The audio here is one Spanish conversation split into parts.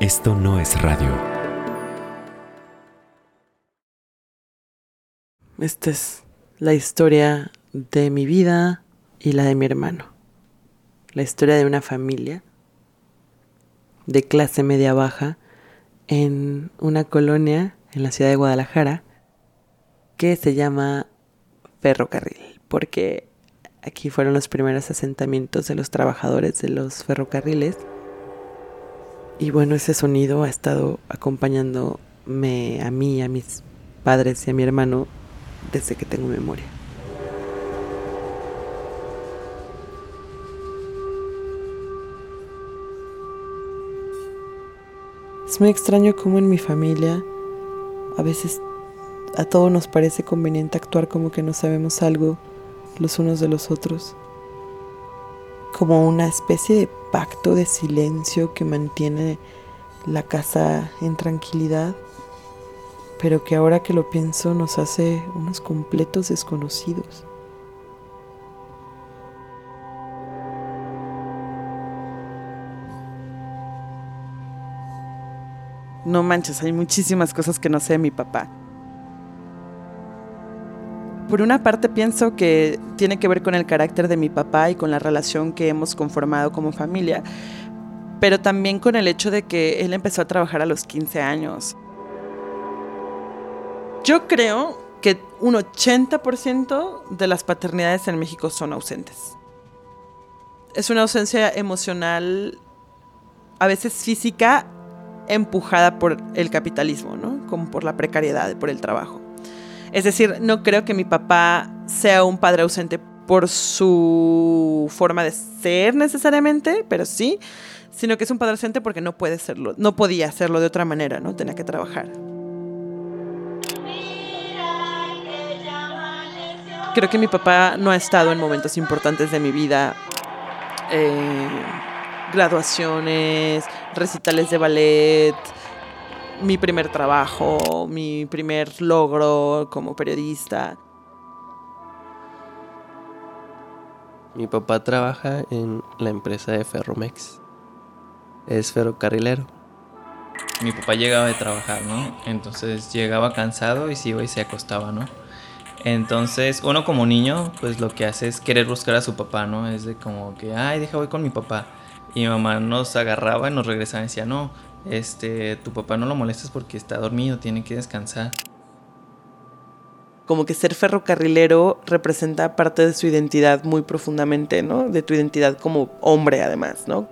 Esto no es radio. Esta es la historia de mi vida y la de mi hermano. La historia de una familia de clase media baja en una colonia en la ciudad de Guadalajara que se llama Ferrocarril, porque aquí fueron los primeros asentamientos de los trabajadores de los ferrocarriles. Y bueno, ese sonido ha estado acompañándome a mí, a mis padres y a mi hermano desde que tengo memoria. Es muy extraño cómo en mi familia a veces a todos nos parece conveniente actuar como que no sabemos algo los unos de los otros, como una especie de pacto de silencio que mantiene la casa en tranquilidad, pero que ahora que lo pienso nos hace unos completos desconocidos. No manches, hay muchísimas cosas que no sé de mi papá. Por una parte pienso que tiene que ver con el carácter de mi papá y con la relación que hemos conformado como familia, pero también con el hecho de que él empezó a trabajar a los 15 años. Yo creo que un 80% de las paternidades en México son ausentes. Es una ausencia emocional, a veces física, empujada por el capitalismo, ¿no? Como por la precariedad, por el trabajo. Es decir, no creo que mi papá sea un padre ausente por su forma de ser necesariamente, pero sí, sino que es un padre ausente porque no puede serlo, no podía hacerlo de otra manera, ¿no? Tenía que trabajar. Creo que mi papá no ha estado en momentos importantes de mi vida. Eh, graduaciones, recitales de ballet, mi primer trabajo, mi primer logro como periodista. Mi papá trabaja en la empresa de Ferromex. Es ferrocarrilero. Mi papá llegaba de trabajar, ¿no? Entonces llegaba cansado y se iba y se acostaba, ¿no? Entonces, uno como niño, pues lo que hace es querer buscar a su papá, ¿no? Es de como que, ay, deja voy con mi papá. Y mi mamá nos agarraba y nos regresaba y decía, no, este, tu papá no lo molestes porque está dormido, tiene que descansar. Como que ser ferrocarrilero representa parte de su identidad muy profundamente, ¿no? De tu identidad como hombre además, ¿no?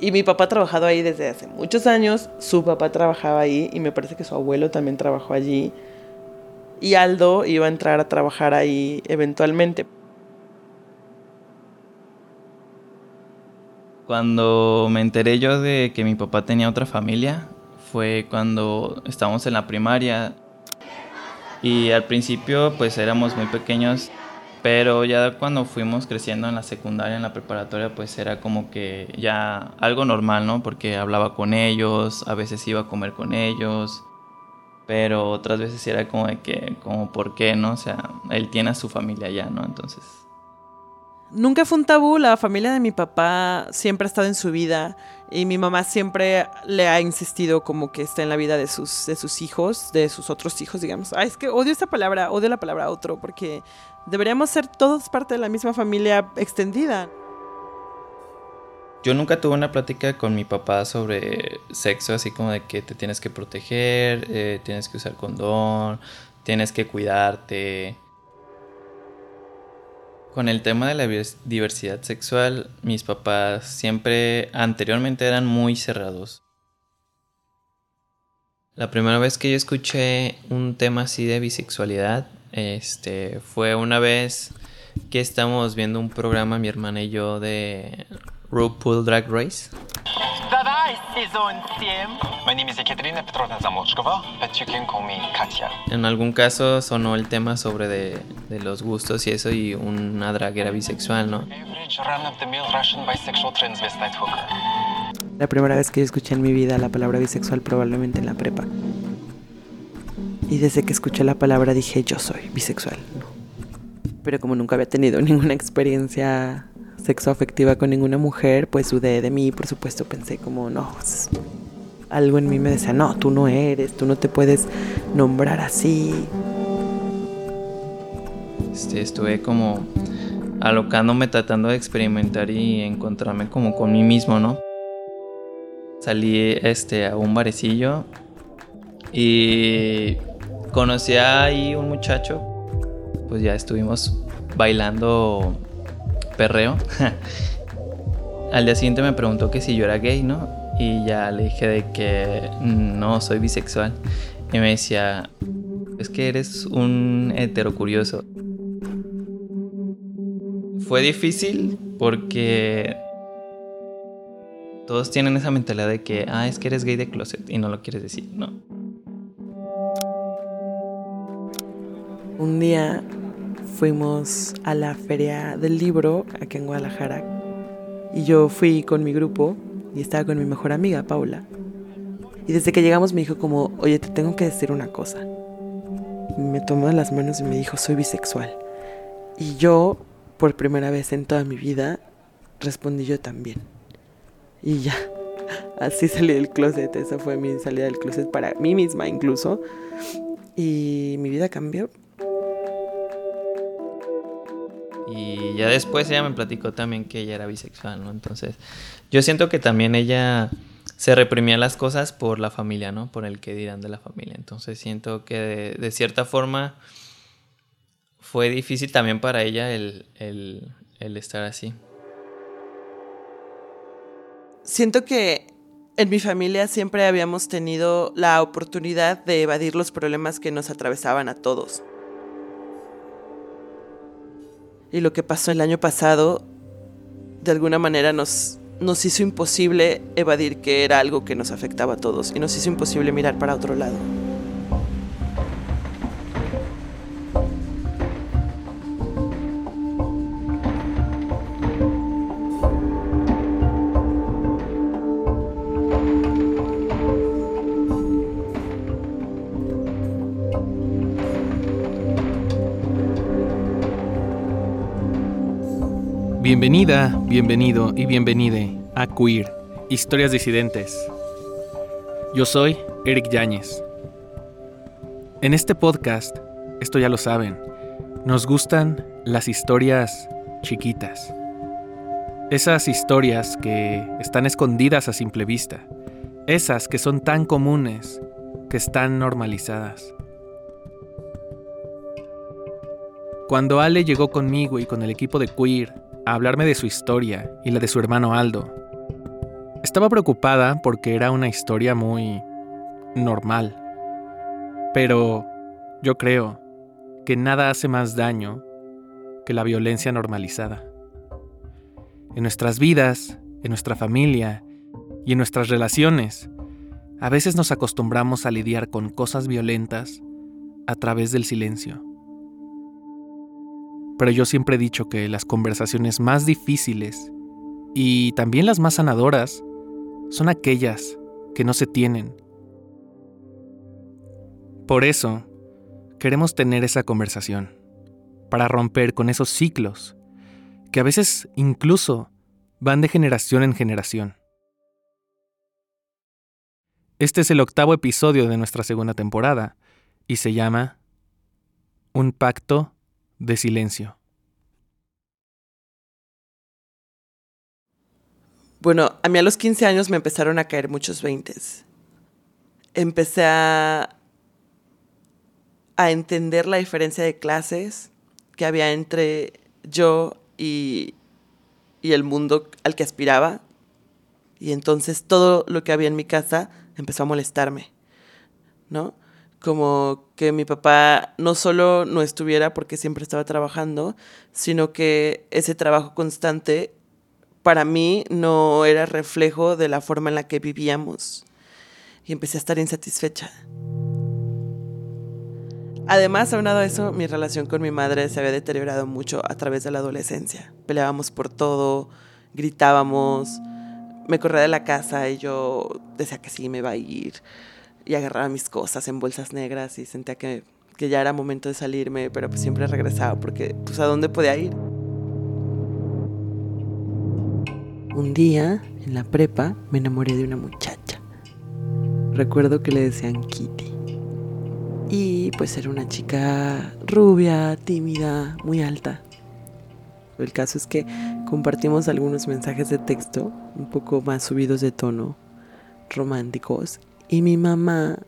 Y mi papá ha trabajado ahí desde hace muchos años, su papá trabajaba ahí y me parece que su abuelo también trabajó allí. Y Aldo iba a entrar a trabajar ahí eventualmente. Cuando me enteré yo de que mi papá tenía otra familia, fue cuando estábamos en la primaria. Y al principio pues éramos muy pequeños, pero ya cuando fuimos creciendo en la secundaria, en la preparatoria, pues era como que ya algo normal, ¿no? Porque hablaba con ellos, a veces iba a comer con ellos, pero otras veces era como de que, como, ¿por qué, no? O sea, él tiene a su familia ya, ¿no? Entonces Nunca fue un tabú, la familia de mi papá siempre ha estado en su vida y mi mamá siempre le ha insistido como que está en la vida de sus, de sus hijos, de sus otros hijos, digamos. Ay, es que odio esta palabra, odio la palabra otro, porque deberíamos ser todos parte de la misma familia extendida. Yo nunca tuve una plática con mi papá sobre sexo, así como de que te tienes que proteger, eh, tienes que usar condón, tienes que cuidarte. Con el tema de la diversidad sexual, mis papás siempre anteriormente eran muy cerrados. La primera vez que yo escuché un tema así de bisexualidad, este, fue una vez que estábamos viendo un programa mi hermana y yo de RuPaul Drag Race. En algún caso sonó el tema sobre de, de, los gustos y eso y una draguera bisexual, ¿no? La primera vez que yo escuché en mi vida la palabra bisexual probablemente en la prepa. Y desde que escuché la palabra dije yo soy bisexual. Pero como nunca había tenido ninguna experiencia sexo afectiva con ninguna mujer, pues dudé de mí, por supuesto pensé como, no, algo en mí me decía, no, tú no eres, tú no te puedes nombrar así. Este, estuve como alocándome, tratando de experimentar y encontrarme como con mí mismo, ¿no? Salí este, a un barecillo y conocí ahí un muchacho, pues ya estuvimos bailando perreo. Al día siguiente me preguntó que si yo era gay, ¿no? Y ya le dije de que no, soy bisexual. Y me decía, es que eres un hetero curioso. Fue difícil porque todos tienen esa mentalidad de que, ah, es que eres gay de closet y no lo quieres decir, ¿no? Un día fuimos a la feria del libro aquí en Guadalajara y yo fui con mi grupo y estaba con mi mejor amiga, Paula. Y desde que llegamos me dijo como, oye, te tengo que decir una cosa. Me tomó las manos y me dijo, soy bisexual. Y yo, por primera vez en toda mi vida, respondí yo también. Y ya, así salí del closet. Esa fue mi salida del closet para mí misma incluso. Y mi vida cambió. Y ya después ella me platicó también que ella era bisexual, ¿no? Entonces, yo siento que también ella se reprimía las cosas por la familia, ¿no? Por el que dirán de la familia. Entonces, siento que de, cierta forma fue difícil también para ella el, el estar así. Siento que en mi familia siempre habíamos tenido la oportunidad de evadir los problemas que nos atravesaban a todos. Y lo que pasó el año pasado, de alguna manera nos, nos hizo imposible evadir que era algo que nos afectaba a todos y nos hizo imposible mirar para otro lado. Bienvenida, bienvenido y bienvenide a Queer, Historias Disidentes. Yo soy Eric Yáñez. En este podcast, esto ya lo saben, nos gustan las historias chiquitas. Esas historias que están escondidas a simple vista. Esas que son tan comunes, que están normalizadas. Cuando Ale llegó conmigo y con el equipo de Queer a hablarme de su historia y la de su hermano Aldo. Estaba preocupada porque era una historia muy normal. Pero yo creo que nada hace más daño que la violencia normalizada. En nuestras vidas, en nuestra familia y en nuestras relaciones, a veces nos acostumbramos a lidiar con cosas violentas a través del silencio pero yo siempre he dicho que las conversaciones más difíciles y también las más sanadoras son aquellas que no se tienen. Por eso, queremos tener esa conversación, para romper con esos ciclos, que a veces incluso van de generación en generación. Este es el octavo episodio de nuestra segunda temporada y se llama Un pacto de silencio. Bueno, a mí a los 15 años me empezaron a caer muchos veintes. Empecé a, a entender la diferencia de clases que había entre yo y, y el mundo al que aspiraba. Y entonces todo lo que había en mi casa empezó a molestarme, ¿no? como que mi papá no solo no estuviera porque siempre estaba trabajando, sino que ese trabajo constante para mí no era reflejo de la forma en la que vivíamos. Y empecé a estar insatisfecha. Además, aunado a eso, mi relación con mi madre se había deteriorado mucho a través de la adolescencia. Peleábamos por todo, gritábamos, me corría de la casa y yo decía que sí, me iba a ir y agarraba mis cosas en bolsas negras y sentía que, que ya era momento de salirme, pero pues siempre regresaba porque pues a dónde podía ir. Un día, en la prepa, me enamoré de una muchacha. Recuerdo que le decían Kitty. Y pues era una chica rubia, tímida, muy alta. El caso es que compartimos algunos mensajes de texto un poco más subidos de tono, románticos. Y mi mamá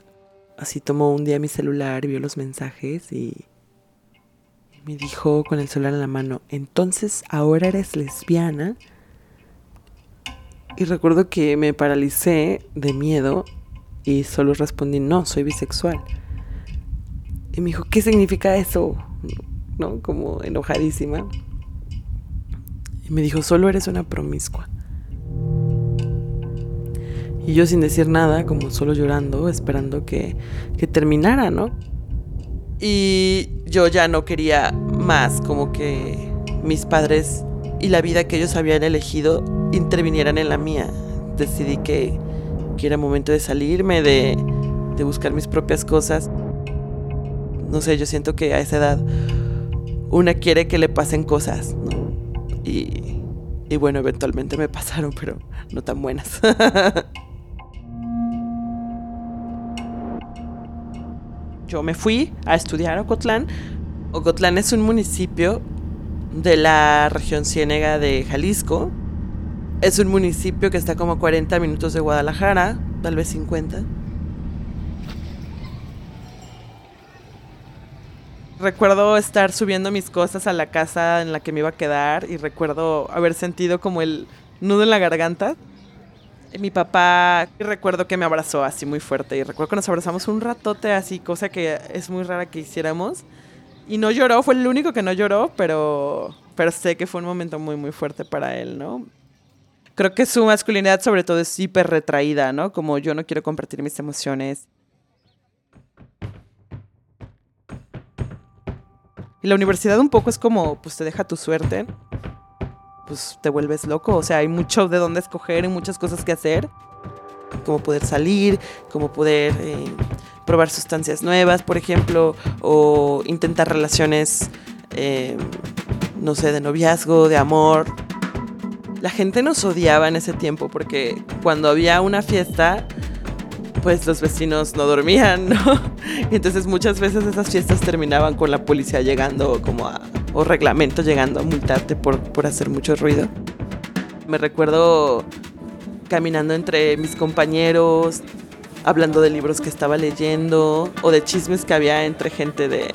así tomó un día mi celular, vio los mensajes y, me dijo con el celular en la mano, entonces ahora eres lesbiana. Y recuerdo que me paralicé de miedo y solo respondí, no, soy bisexual. Y me dijo, ¿qué significa eso? ¿No? Como enojadísima. Y me dijo, solo eres una promiscua. Y yo sin decir nada, como solo llorando, esperando que, que terminara, ¿no? Y yo ya no quería más, como que mis padres y la vida que ellos habían elegido intervinieran en la mía. Decidí que, que era momento de salirme, de, de buscar mis propias cosas. No sé, yo siento que a esa edad una quiere que le pasen cosas, ¿no? Y, y bueno, eventualmente me pasaron, pero no tan buenas. yo me fui a estudiar a Ocotlán. Ocotlán es un municipio de la región ciénega de Jalisco. Es un municipio que está como a 40 minutos de Guadalajara, tal vez 50. Recuerdo estar subiendo mis cosas a la casa en la que me iba a quedar y recuerdo haber sentido como el nudo en la garganta mi papá, recuerdo que me abrazó así muy fuerte y recuerdo que nos abrazamos un ratote así, cosa que es muy rara que hiciéramos. Y no lloró, fue el único que no lloró, pero, pero sé que fue un momento muy, muy fuerte para él, ¿no? Creo que su masculinidad sobre todo es hiper retraída, ¿no? Como yo no quiero compartir mis emociones. Y la universidad un poco es como, pues te deja tu suerte pues te vuelves loco. O sea, hay mucho de dónde escoger y muchas cosas que hacer. Como poder salir, como poder eh, probar sustancias nuevas, por ejemplo, o intentar relaciones, eh, no sé, de noviazgo, de amor. La gente nos odiaba en ese tiempo porque cuando había una fiesta, pues los vecinos no dormían, ¿no? Entonces muchas veces esas fiestas terminaban con la policía llegando como a, o reglamento llegando a multarte por, por hacer mucho ruido. Me recuerdo caminando entre mis compañeros, hablando de libros que estaba leyendo o de chismes que había entre gente de,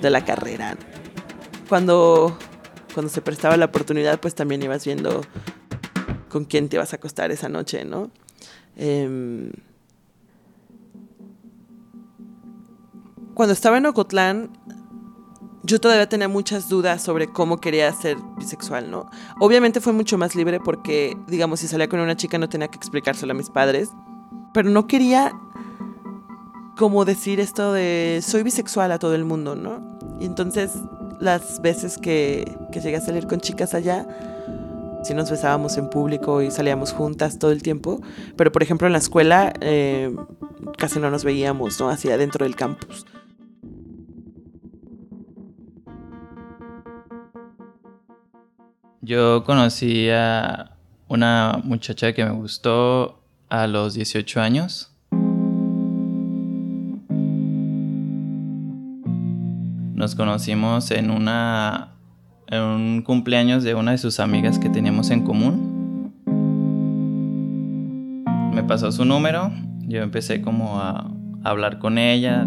de la carrera. Cuando, cuando se prestaba la oportunidad, pues también ibas viendo con quién te ibas a acostar esa noche, ¿no? Em, cuando estaba en Ocotlán, yo todavía tenía muchas dudas sobre cómo quería ser bisexual, ¿no? Obviamente fue mucho más libre porque, digamos, si salía con una chica no tenía que explicárselo a mis padres, pero no quería como decir esto de soy bisexual a todo el mundo, ¿no? Y entonces las veces que, que llegué a salir con chicas allá, sí nos besábamos en público y salíamos juntas todo el tiempo, pero por ejemplo en la escuela eh, casi no nos veíamos, ¿no? Hacia dentro del campus. Yo conocí a una muchacha que me gustó a los 18 años. Nos conocimos en una en un cumpleaños de una de sus amigas que teníamos en común. Me pasó su número, yo empecé como a hablar con ella.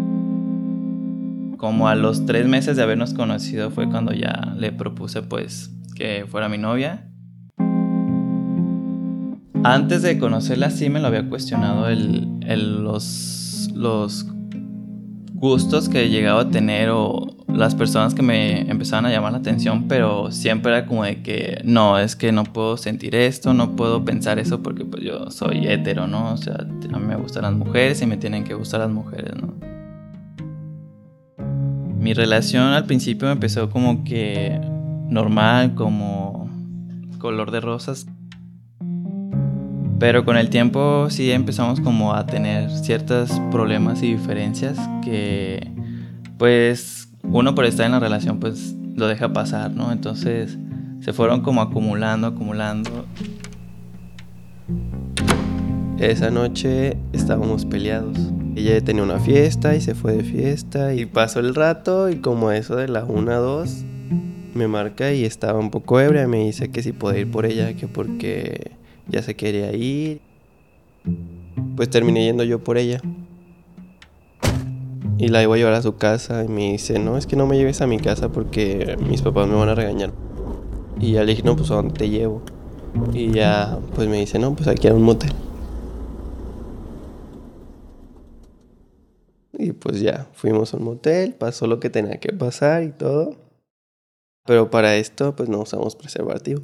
Como a los tres meses de habernos conocido fue cuando ya le propuse pues que fuera mi novia. Antes de conocerla sí me lo había cuestionado el, los, los gustos que llegaba a tener o las personas que me empezaban a llamar la atención, pero siempre era como de que no, es que no puedo sentir esto, no puedo pensar eso porque pues yo soy hetero, ¿no? O sea, a mí me gustan las mujeres y me tienen que gustar las mujeres, ¿no? Mi relación al principio empezó como que normal, como color de rosas. Pero con el tiempo sí empezamos como a tener ciertos problemas y diferencias que pues uno por estar en la relación pues lo deja pasar, ¿no? Entonces se fueron como acumulando, acumulando. esa noche estábamos peleados. Ella tenía una fiesta y se fue de fiesta y pasó el rato y como eso de la 1 a 2 me marca y estaba un poco ebria me dice que si podía ir por ella, que porque ya se quería ir. Pues terminé yendo yo por ella. Y la iba a llevar a su casa y me dice, no, es que no me lleves a mi casa porque mis papás me van a regañar. Y ya le dije, no, pues a dónde te llevo. Y ya, pues me dice, no, pues aquí a un motel. Y pues ya, fuimos a un motel, pasó lo que tenía que pasar y todo. Pero para esto, pues no usamos preservativo.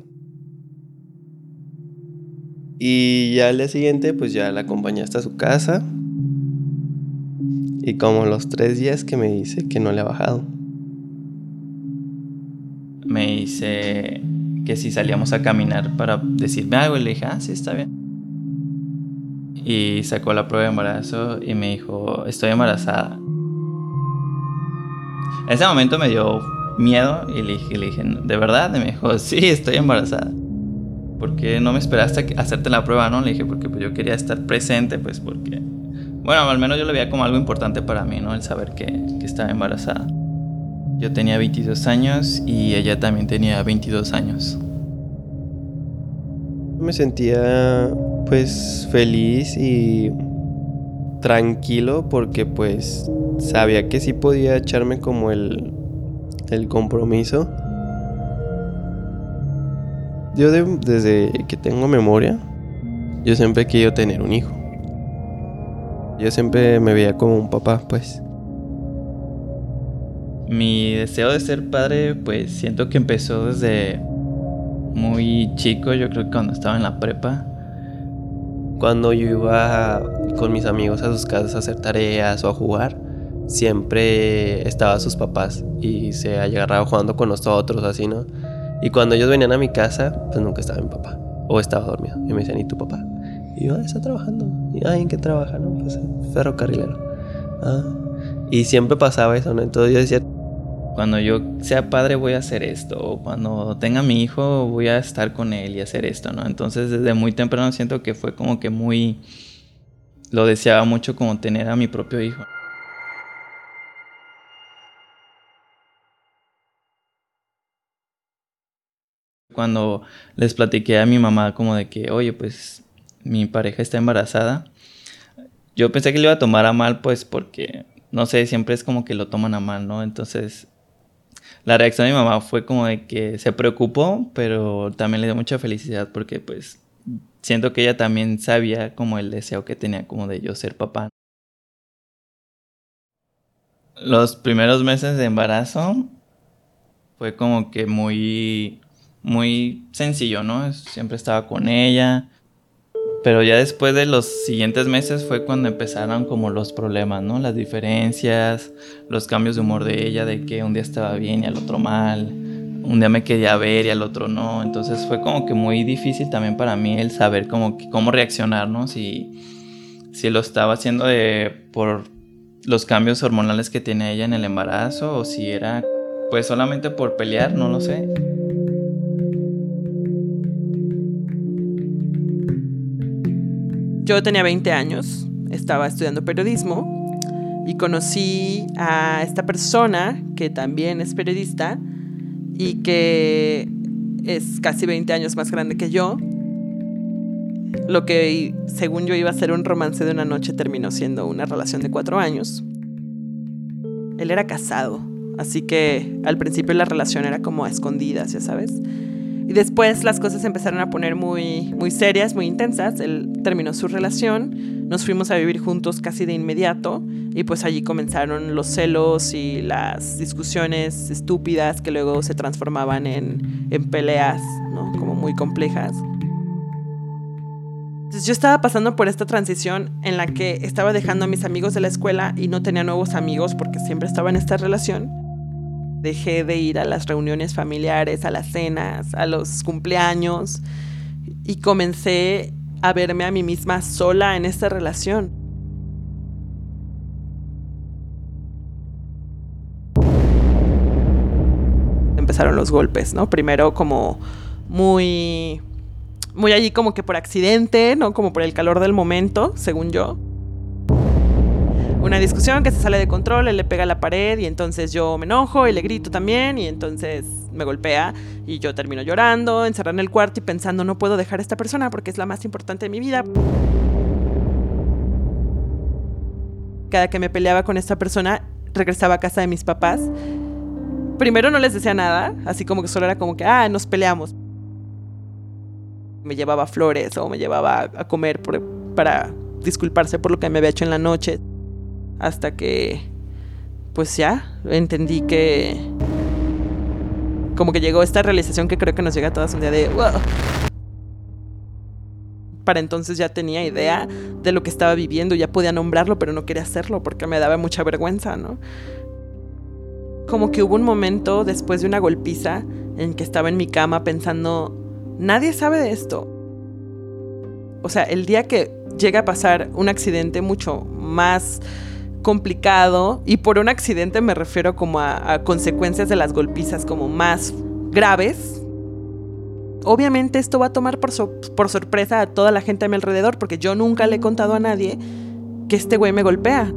Y ya al día siguiente, pues ya la acompañé hasta su casa. Y como los tres días que me dice que no le ha bajado. Me dice que si salíamos a caminar para decirme algo, y le dije, ah, sí, está bien. Y sacó la prueba de embarazo y me dijo, estoy embarazada. En ese momento me dio miedo y le dije, le dije ¿de verdad? Y me dijo, sí, estoy embarazada. Porque no me esperaste a hacerte la prueba, ¿no? Le dije, porque pues, yo quería estar presente, pues porque... Bueno, al menos yo lo veía como algo importante para mí, ¿no? El saber que, que estaba embarazada. Yo tenía 22 años y ella también tenía 22 años. Me sentía pues feliz y tranquilo porque pues sabía que sí podía echarme como el, el compromiso. Yo desde que tengo memoria, yo siempre he querido tener un hijo. Yo siempre me veía como un papá, pues. Mi deseo de ser padre, pues siento que empezó desde muy chico, yo creo que cuando estaba en la prepa. Cuando yo iba con mis amigos a sus casas a hacer tareas o a jugar, siempre estaba sus papás y se agarraba jugando con nosotros, así, ¿no? Y cuando ellos venían a mi casa, pues nunca estaba mi papá. O estaba dormido. Y me decían, ¿y tu papá? Y yo, ah, está trabajando. Y, ay, ¿en qué trabaja? No, pues ferrocarrilero. Ah. Y siempre pasaba eso, ¿no? Entonces yo decía, cuando yo sea padre voy a hacer esto, o cuando tenga mi hijo voy a estar con él y hacer esto, ¿no? Entonces desde muy temprano siento que fue como que muy... Lo deseaba mucho como tener a mi propio hijo. Cuando les platiqué a mi mamá como de que, oye, pues mi pareja está embarazada, yo pensé que le iba a tomar a mal, pues porque, no sé, siempre es como que lo toman a mal, ¿no? Entonces la reacción de mi mamá fue como de que se preocupó, pero también le dio mucha felicidad porque pues siento que ella también sabía como el deseo que tenía como de yo ser papá. Los primeros meses de embarazo fue como que muy muy sencillo, ¿no? Siempre estaba con ella. Pero ya después de los siguientes meses fue cuando empezaron como los problemas, ¿no? Las diferencias, los cambios de humor de ella, de que un día estaba bien y al otro mal, un día me quería ver y al otro no. Entonces fue como que muy difícil también para mí el saber cómo, cómo reaccionar, ¿no? Si, si lo estaba haciendo de, por los cambios hormonales que tiene ella en el embarazo o si era pues solamente por pelear, no lo sé. Yo tenía 20 años, estaba estudiando periodismo y conocí a esta persona que también es periodista y que es casi 20 años más grande que yo. Lo que según yo iba a ser un romance de una noche terminó siendo una relación de cuatro años. Él era casado, así que al principio la relación era como a escondidas, ya sabes. Y después las cosas empezaron a poner muy, muy serias, muy intensas. Él terminó su relación, nos fuimos a vivir juntos casi de inmediato y pues allí comenzaron los celos y las discusiones estúpidas que luego se transformaban en, en peleas, ¿no? Como muy complejas. Entonces yo estaba pasando por esta transición en la que estaba dejando a mis amigos de la escuela y no tenía nuevos amigos porque siempre estaba en esta relación dejé de ir a las reuniones familiares, a las cenas, a los cumpleaños y comencé a verme a mí misma sola en esta relación. Empezaron los golpes, ¿no? Primero como muy muy allí como que por accidente, ¿no? Como por el calor del momento, según yo. Una discusión que se sale de control, él le pega a la pared y entonces yo me enojo y le grito también y entonces me golpea y yo termino llorando, encerrado en el cuarto y pensando no puedo dejar a esta persona porque es la más importante de mi vida. Cada que me peleaba con esta persona, regresaba a casa de mis papás. Primero no les decía nada, así como que solo era como que, ah, nos peleamos me llevaba flores o me llevaba a comer para disculparse por lo que me había hecho en la noche. Hasta que, pues ya, entendí que... Como que llegó esta realización que creo que nos llega a todas un día de... Para entonces ya tenía idea de lo que estaba viviendo, ya podía nombrarlo, pero no quería hacerlo porque me daba mucha vergüenza, ¿no? Como que hubo un momento después de una golpiza en que estaba en mi cama pensando, Nadie sabe de esto. O sea, el día que llega a pasar un accidente mucho más complicado, y por un accidente me refiero como a, consecuencias de las golpizas como más graves, obviamente esto va a tomar por, sorpresa a toda la gente a mi alrededor, porque yo nunca le he contado a nadie que este güey me golpea.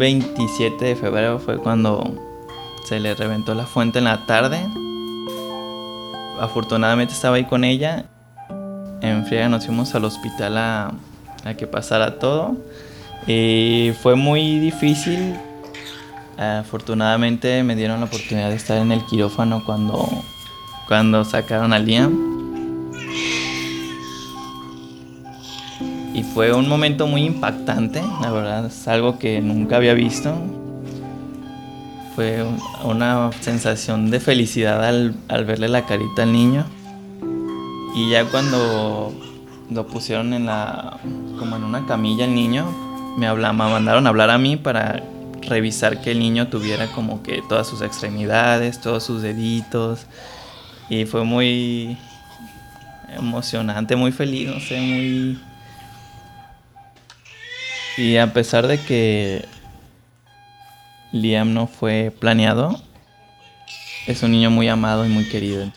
27 de febrero fue cuando se le reventó la fuente en la tarde. Afortunadamente estaba ahí con ella. En friega nos fuimos al hospital a, a que pasara todo. Y fue muy difícil. Afortunadamente me dieron la oportunidad de estar en el quirófano cuando, cuando sacaron a Liam. Y fue un momento muy impactante, la verdad, es algo que nunca había visto. Fue una sensación de felicidad al, verle la carita al niño. Y ya cuando lo pusieron en la como en una camilla el niño, me, me mandaron a hablar a mí para revisar que el niño tuviera como que todas sus extremidades, todos sus deditos. Y fue muy emocionante, muy feliz, no sé, muy y a pesar de que Liam no fue planeado, es un niño muy amado y muy querido.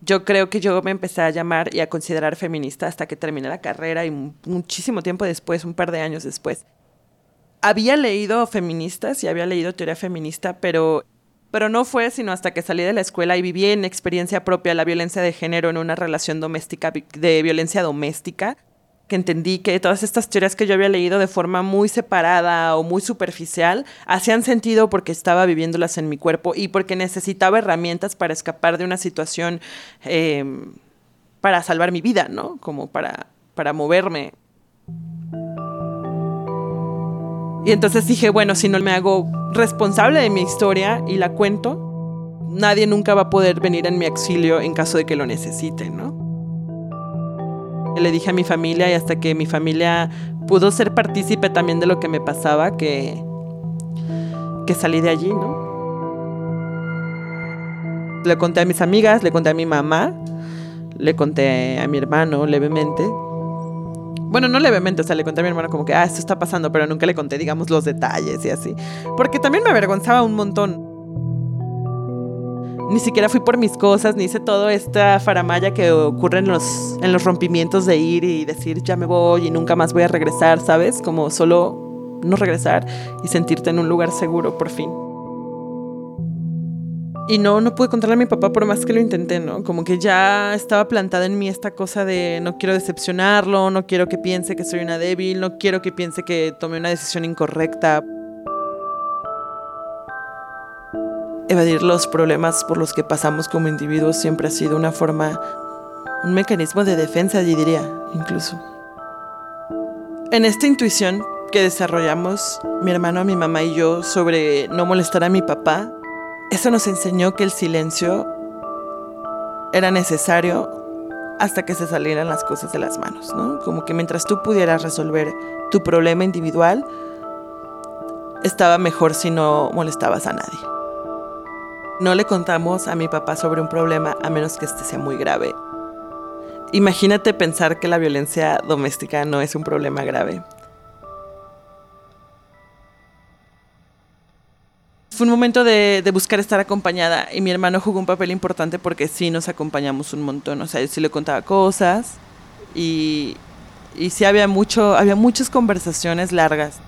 yo creo que yo me empecé a llamar y a considerar feminista hasta que terminé la carrera y muchísimo tiempo después, un par de años después había leído feministas y había leído teoría feminista, pero, pero no fue sino hasta que salí de la escuela y viví en experiencia propia la violencia de género en una relación doméstica, de violencia doméstica, que entendí que todas estas teorías que yo había leído de forma muy separada o muy superficial hacían sentido porque estaba viviéndolas en mi cuerpo y porque necesitaba herramientas para escapar de una situación em, para salvar mi vida, ¿no? Como para, para moverme. Y entonces dije, bueno, si no me hago responsable de mi historia y la cuento, nadie nunca va a poder venir en mi auxilio en caso de que lo necesite, ¿no? Le dije a mi familia y hasta que mi familia pudo ser partícipe también de lo que me pasaba, que, que salí de allí, ¿no? Le conté a mis amigas, le conté a mi mamá, le conté a mi hermano levemente, bueno, no levemente, o sea, le conté a mi hermano como que, ah, esto está pasando, pero nunca le conté, digamos, los detalles y así. Porque también me avergonzaba un montón. Ni siquiera fui por mis cosas, ni hice toda esta faramaya que ocurre en los, en los rompimientos de ir y decir, ya me voy y nunca más voy a regresar, ¿sabes? Como solo no regresar y sentirte en un lugar seguro por fin. Y no, no pude contarle a mi papá por más que lo intenté, ¿no? Como que ya estaba plantada en mí esta cosa de no quiero decepcionarlo, no quiero que piense que soy una débil, no quiero que piense que tomé una decisión incorrecta. Evadir los problemas por los que pasamos como individuos siempre ha sido una forma, un mecanismo de defensa, diría, incluso. En esta intuición que desarrollamos mi hermano, mi mamá y yo sobre no molestar a mi papá, eso nos enseñó que el silencio era necesario hasta que se salieran las cosas de las manos, ¿no? Como que mientras tú pudieras resolver tu problema individual, estaba mejor si no molestabas a nadie. No le contamos a mi papá sobre un problema a menos que este sea muy grave. Imagínate pensar que la violencia doméstica no es un problema grave. Fue un momento de, buscar estar acompañada y mi hermano jugó un papel importante porque sí nos acompañamos un montón. O sea, él sí le contaba cosas y, y sí había, mucho, había muchas conversaciones largas.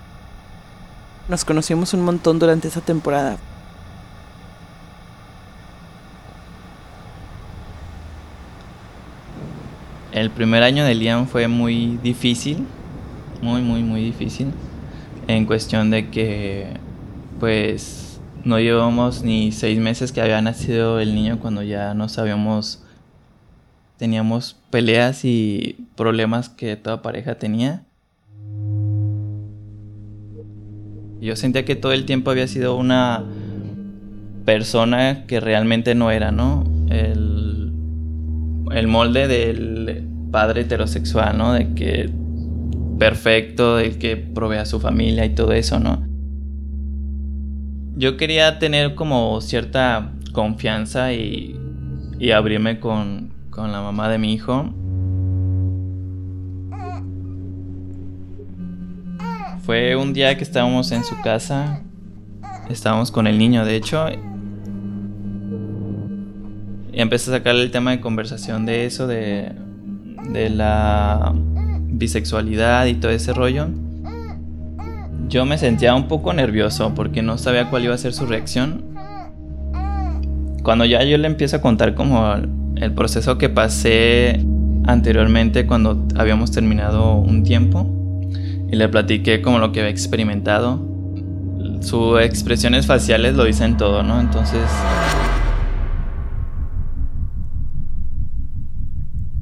Nos conocimos un montón durante esa temporada. El primer año de Liam fue muy difícil, muy, muy, muy difícil, en cuestión de que, pues, no llevamos ni seis meses que había nacido el niño cuando ya no sabíamos, teníamos peleas y problemas que toda pareja tenía. Yo sentía que todo el tiempo había sido una persona que realmente no era, ¿no? El, el molde del padre heterosexual, ¿no? De que perfecto, del que provee a su familia y todo eso, ¿no? Yo quería tener como cierta confianza y, y abrirme con, con la mamá de mi hijo. Fue un día que estábamos en su casa, estábamos con el niño, de hecho, y empecé a sacarle el tema de conversación de eso, de, de la bisexualidad y todo ese rollo. Yo me sentía un poco nervioso porque no sabía cuál iba a ser su reacción. Cuando ya yo le empiezo a contar como el proceso que pasé anteriormente cuando habíamos terminado un tiempo, y le platiqué como lo que había experimentado. Sus expresiones faciales lo dicen todo, ¿no? Entonces...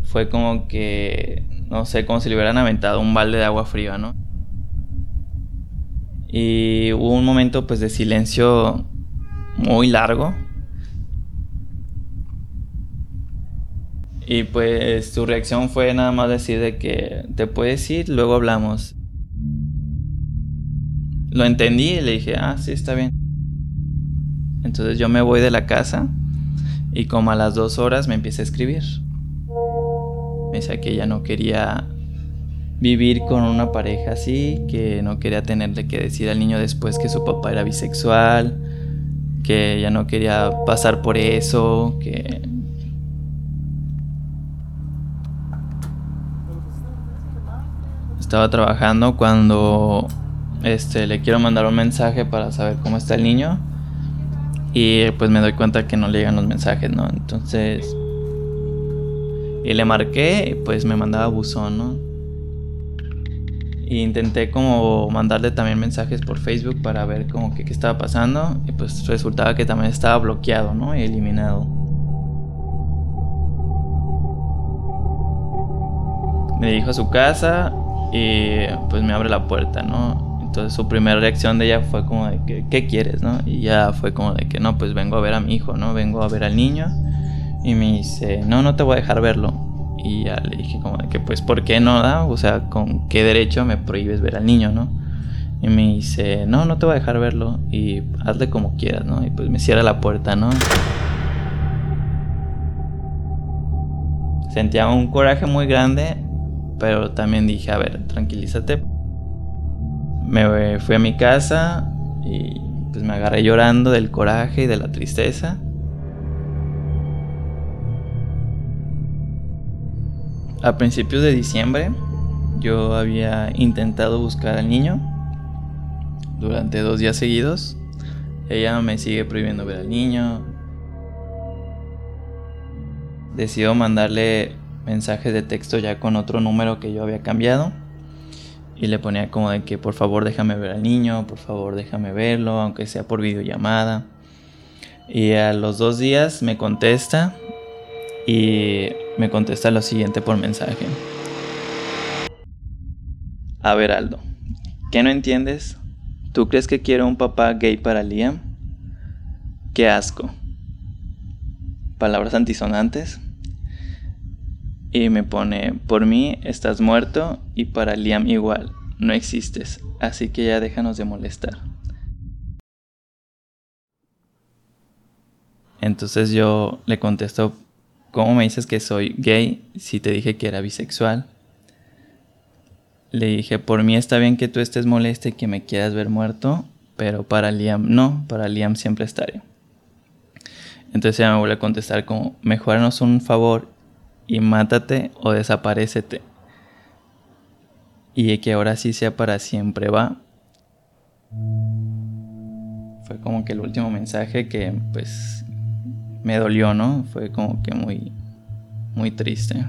Fue como que, no sé, como si le hubieran aventado un balde de agua fría, ¿no? Y hubo un momento pues de silencio muy largo. Y pues su reacción fue nada más decir de que te puedes ir, luego hablamos. Lo entendí y le dije, ah, sí, está bien. Entonces yo me voy de la casa y como a las dos horas me empieza a escribir. Me dice que ella no quería vivir con una pareja así, que no quería tenerle que decir al niño después que su papá era bisexual, que ella no quería pasar por eso, que... Estaba trabajando cuando este, le quiero mandar un mensaje para saber cómo está el niño. Y pues me doy cuenta que no le llegan los mensajes, ¿no? Entonces... Y le marqué pues me mandaba buzón, ¿no? Y intenté como mandarle también mensajes por Facebook para ver como que qué estaba pasando. Y pues resultaba que también estaba bloqueado, ¿no? Y eliminado. Me dirijo a su casa y pues me abre la puerta, ¿no? Entonces su primera reacción de ella fue como de que, ¿qué quieres, no? Y ya fue como de que, no, pues vengo a ver a mi hijo, ¿no? Vengo a ver al niño. Y me dice, no, no te voy a dejar verlo. Y ya le dije como de que, pues, ¿por qué no? O sea, ¿con qué derecho me prohíbes ver al niño, no? Y me dice, no, no te voy a dejar verlo. Y hazle como quieras, ¿no? Y pues me cierra la puerta, ¿no? Sentía un coraje muy grande, pero también dije, a ver, tranquilízate me fui a mi casa y pues me agarré llorando del coraje y de la tristeza. A principios de diciembre yo había intentado buscar al niño durante dos días seguidos. Ella me sigue prohibiendo ver al niño. Decido mandarle mensajes de texto ya con otro número que yo había cambiado y le ponía como de que por favor déjame ver al niño, por favor déjame verlo, aunque sea por videollamada. Y a los dos días me contesta y me contesta lo siguiente por mensaje. A ver Aldo, ¿qué no entiendes? ¿Tú crees que quiero un papá gay para Liam? Qué asco. Palabras antisonantes. Y me pone, por mí estás muerto y para Liam igual, no existes, así que ya déjanos de molestar. Entonces yo le contesto, ¿cómo me dices que soy gay si te dije que era bisexual? Le dije, por mí está bien que tú estés molesta y que me quieras ver muerto, pero para Liam no, para Liam siempre estaré. Entonces ella me vuelve a contestar como, mejor un favor y mátate o desaparecete. Y que ahora sí sea para siempre, va. Fue como que el último mensaje que pues me dolió, ¿no? Fue como que muy, muy triste.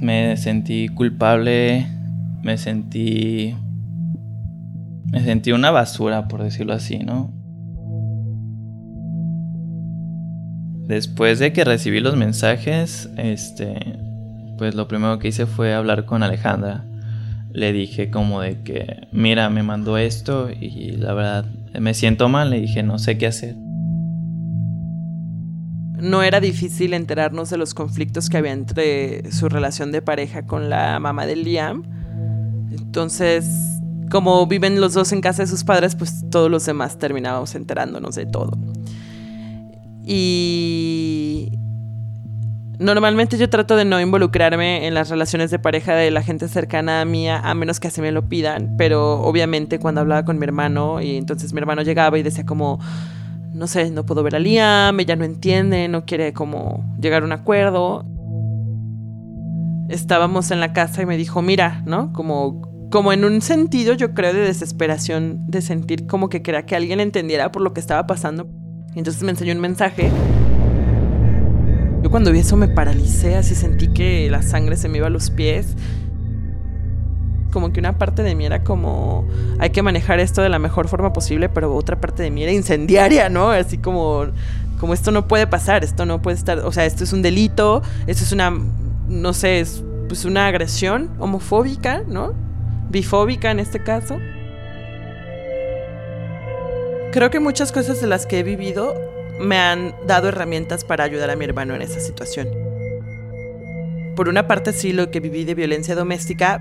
Me sentí culpable, me sentí... Me sentí una basura, por decirlo así, ¿no? Después de que recibí los mensajes, este, pues lo primero que hice fue hablar con Alejandra. Le dije como de que, mira, me mandó esto y la verdad me siento mal, le dije, no sé qué hacer. No era difícil enterarnos de los conflictos que había entre su relación de pareja con la mamá de Liam. Entonces, como viven los dos en casa de sus padres, pues todos los demás terminábamos enterándonos de todo. Y normalmente yo trato de no involucrarme en las relaciones de pareja de la gente cercana a mí, a menos que así me lo pidan. Pero obviamente cuando hablaba con mi hermano y entonces mi hermano llegaba y decía como, no sé, no puedo ver a Liam, ella no entiende, no quiere como llegar a un acuerdo. Estábamos en la casa y me dijo, mira, ¿no? Como como en un sentido, yo creo, de desesperación, de sentir como que quería que alguien entendiera por lo que estaba pasando. Entonces me enseñó un mensaje. Yo cuando vi eso me paralicé, así sentí que la sangre se me iba a los pies. Como que una parte de mí era como, hay que manejar esto de la mejor forma posible, pero otra parte de mí era incendiaria, ¿no? Así como, como esto no puede pasar, esto no puede estar, o sea, esto es un delito, esto es una, no sé, es pues una agresión homofóbica, ¿no? Bifóbica en este caso. Creo que muchas cosas de las que he vivido me han dado herramientas para ayudar a mi hermano en esa situación. Por una parte sí lo que viví de violencia doméstica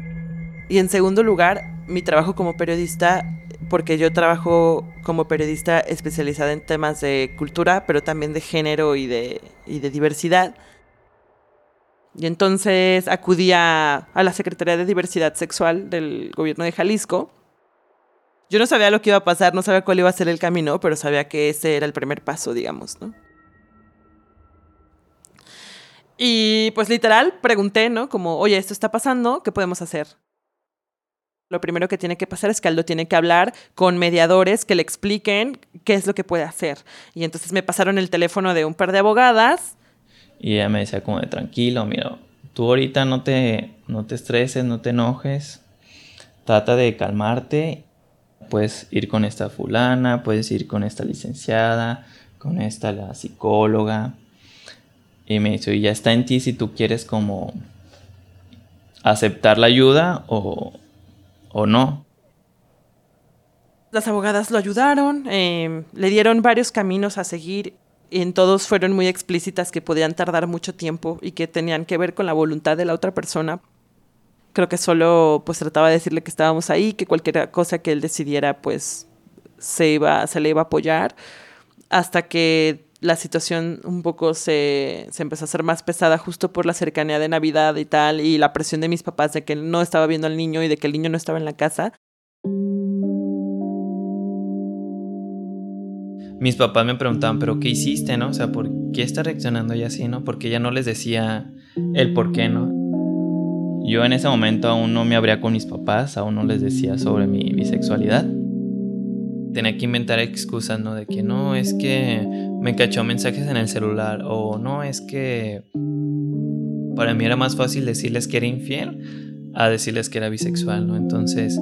y en segundo lugar mi trabajo como periodista porque yo trabajo como periodista especializada en temas de cultura, pero también de género y de, y de diversidad. Y entonces acudí a, a la Secretaría de Diversidad Sexual del gobierno de Jalisco yo no sabía lo que iba a pasar, no sabía cuál iba a ser el camino, pero sabía que ese era el primer paso, digamos, ¿no? Y pues literal pregunté, ¿no? Como, oye, esto está pasando, ¿qué podemos hacer? Lo primero que tiene que pasar es que Aldo tiene que hablar con mediadores que le expliquen qué es lo que puede hacer. Y entonces me pasaron el teléfono de un par de abogadas. Y ella me decía como de tranquilo, mira, tú ahorita no te, no te estreses, no te enojes, trata de calmarte Puedes ir con esta fulana, puedes ir con esta licenciada, con esta la psicóloga. Y me dice, y ya está en ti si tú quieres como aceptar la ayuda o, o no. Las abogadas lo ayudaron, em, le dieron varios caminos a seguir en todos fueron muy explícitas que podían tardar mucho tiempo y que tenían que ver con la voluntad de la otra persona creo que solo pues trataba de decirle que estábamos ahí, que cualquier cosa que él decidiera pues se, iba, se le iba a apoyar, hasta que la situación un poco se, se empezó a hacer más pesada justo por la cercanía de Navidad y tal, y la presión de mis papás de que no estaba viendo al niño y de que el niño no estaba en la casa. Mis papás me preguntaban, pero ¿qué hiciste, no? O sea, ¿por qué está reaccionando ella así, no? Porque ella no les decía el por qué, ¿no? Yo en ese momento aún no me abría con mis papás, aún no les decía sobre mi bisexualidad. Tenía que inventar excusas, ¿no? De que no, es que me cachó mensajes en el celular o no, es que para mí era más fácil decirles que era infiel a decirles que era bisexual, ¿no? Entonces...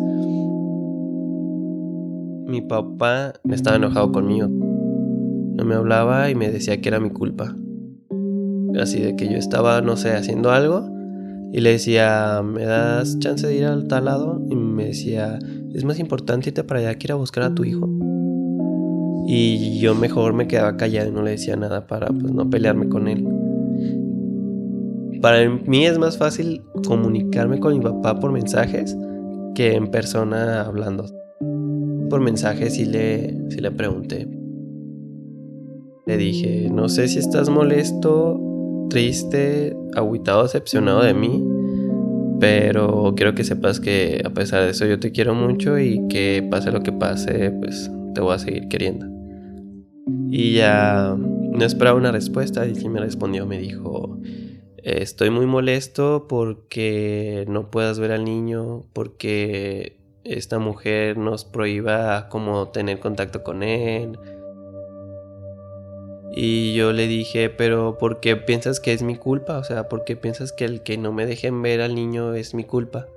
Mi papá estaba enojado conmigo. No me hablaba y me decía que era mi culpa. Así de que yo estaba, no sé, haciendo algo y le decía, ¿me das chance de ir al tal lado? Y me decía, es más importante irte para allá que ir a buscar a tu hijo. Y yo mejor me quedaba callado y no le decía nada para pues, no pelearme con él. Para mí es más fácil comunicarme con mi papá por mensajes que en persona hablando. Por mensajes le, sí le pregunté. Le dije, no sé si estás molesto, triste, aguitado, decepcionado de mí, pero quiero que sepas que a pesar de eso yo te quiero mucho y que pase lo que pase, pues te voy a seguir queriendo. Y ya no esperaba una respuesta y sí me respondió, me dijo, estoy muy molesto porque no puedas ver al niño, porque esta mujer nos prohíba como tener contacto con él. Y yo le dije, pero ¿por qué piensas que es mi culpa? O sea, ¿por qué piensas que el que no me dejen ver al niño es mi culpa?